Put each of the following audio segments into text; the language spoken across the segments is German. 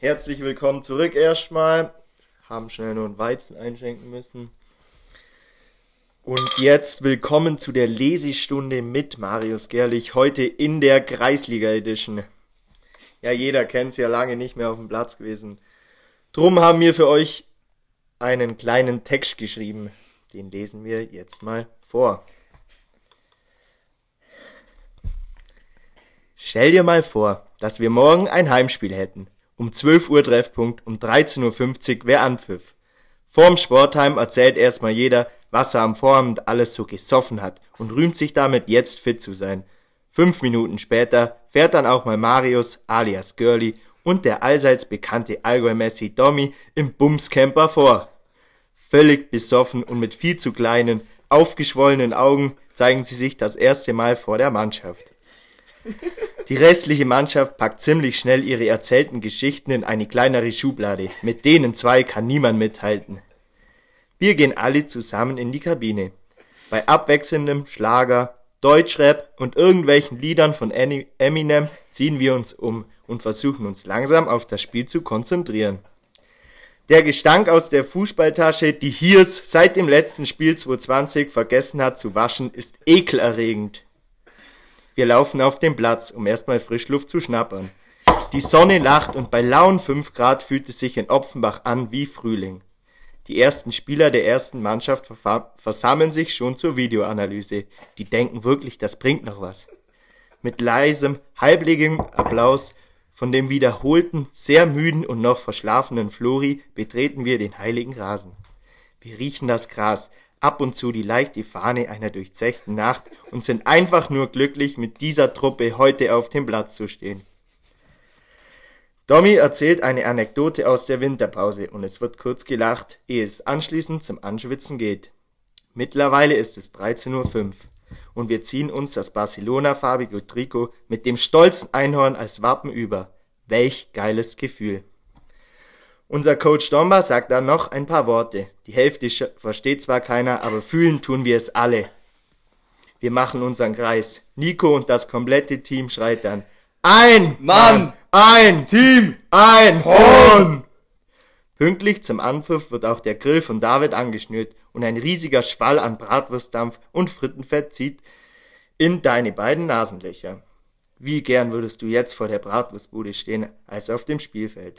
Herzlich willkommen zurück erstmal. Haben schnell nur einen Weizen einschenken müssen. Und jetzt willkommen zu der Lesestunde mit Marius Gerlich. Heute in der Kreisliga Edition. Ja, jeder kennt's ja lange nicht mehr auf dem Platz gewesen. Drum haben wir für euch einen kleinen Text geschrieben. Den lesen wir jetzt mal vor. Stell dir mal vor, dass wir morgen ein Heimspiel hätten. Um 12 Uhr Treffpunkt, um 13.50 Uhr wär Anpfiff. Vorm Sportheim erzählt erstmal jeder, was er am Vorabend alles so gesoffen hat und rühmt sich damit, jetzt fit zu sein. Fünf Minuten später fährt dann auch mal Marius alias Girly und der allseits bekannte Allgäu-Messi Domi im Bumscamper vor. Völlig besoffen und mit viel zu kleinen, aufgeschwollenen Augen zeigen sie sich das erste Mal vor der Mannschaft. Die restliche Mannschaft packt ziemlich schnell ihre erzählten Geschichten in eine kleinere Schublade. Mit denen zwei kann niemand mithalten. Wir gehen alle zusammen in die Kabine. Bei abwechselndem Schlager, Deutschrap und irgendwelchen Liedern von Eminem ziehen wir uns um und versuchen uns langsam auf das Spiel zu konzentrieren. Der Gestank aus der Fußballtasche, die Hiers seit dem letzten Spiel 2020 vergessen hat zu waschen, ist ekelerregend. Wir laufen auf den Platz, um erstmal Frischluft zu schnappern. Die Sonne lacht und bei lauen 5 Grad fühlt es sich in Opfenbach an wie Frühling. Die ersten Spieler der ersten Mannschaft versammeln sich schon zur Videoanalyse. Die denken wirklich, das bringt noch was. Mit leisem, halblegem Applaus von dem wiederholten, sehr müden und noch verschlafenen Flori betreten wir den heiligen Rasen. Wir riechen das Gras, ab und zu die leichte Fahne einer durchzechten Nacht und sind einfach nur glücklich, mit dieser Truppe heute auf dem Platz zu stehen. Tommy erzählt eine Anekdote aus der Winterpause und es wird kurz gelacht, ehe es anschließend zum Anschwitzen geht. Mittlerweile ist es 13.05 Uhr und wir ziehen uns das Barcelona-farbige Trikot mit dem stolzen Einhorn als Wappen über. Welch geiles Gefühl. Unser Coach Domba sagt dann noch ein paar Worte. Die Hälfte versteht zwar keiner, aber fühlen tun wir es alle. Wir machen unseren Kreis. Nico und das komplette Team schreit dann. Ein Mann, ein Team, ein Horn! Pünktlich zum Anpfiff wird auch der Grill von David angeschnürt und ein riesiger Schwall an Bratwurstdampf und Frittenfett zieht in deine beiden Nasenlöcher. Wie gern würdest du jetzt vor der Bratwurstbude stehen, als auf dem Spielfeld.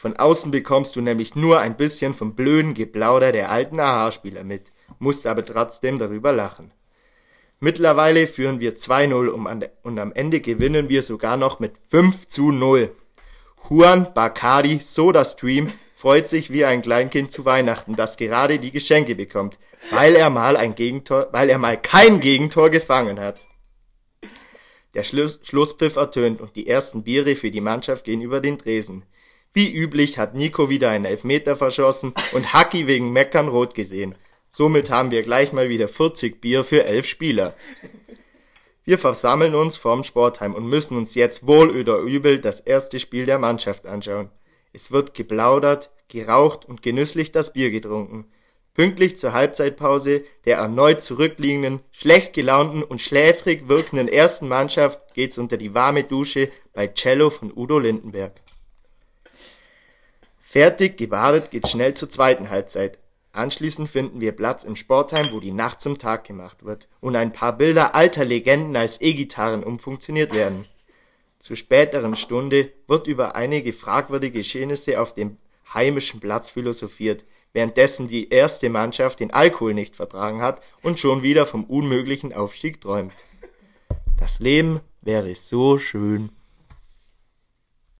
Von außen bekommst du nämlich nur ein bisschen vom blöden Geplauder der alten AHA-Spieler mit, musst aber trotzdem darüber lachen. Mittlerweile führen wir 2-0 und am Ende gewinnen wir sogar noch mit 5 zu 0. Juan Bacardi Soda Stream freut sich wie ein Kleinkind zu Weihnachten, das gerade die Geschenke bekommt, weil er mal ein Gegentor, weil er mal kein Gegentor gefangen hat. Der Schluss, Schlusspfiff ertönt und die ersten Biere für die Mannschaft gehen über den Tresen. Wie üblich hat Nico wieder einen Elfmeter verschossen und Haki wegen Meckern rot gesehen. Somit haben wir gleich mal wieder 40 Bier für elf Spieler. Wir versammeln uns vorm Sportheim und müssen uns jetzt wohl oder übel das erste Spiel der Mannschaft anschauen. Es wird geplaudert, geraucht und genüsslich das Bier getrunken. Pünktlich zur Halbzeitpause der erneut zurückliegenden, schlecht gelaunten und schläfrig wirkenden ersten Mannschaft geht's unter die warme Dusche bei Cello von Udo Lindenberg. Fertig gebadet geht's schnell zur zweiten Halbzeit. Anschließend finden wir Platz im Sportheim, wo die Nacht zum Tag gemacht wird und ein paar Bilder alter Legenden als E-Gitarren umfunktioniert werden. Zur späteren Stunde wird über einige fragwürdige Geschehnisse auf dem heimischen Platz philosophiert, währenddessen die erste Mannschaft den Alkohol nicht vertragen hat und schon wieder vom unmöglichen Aufstieg träumt. Das Leben wäre so schön.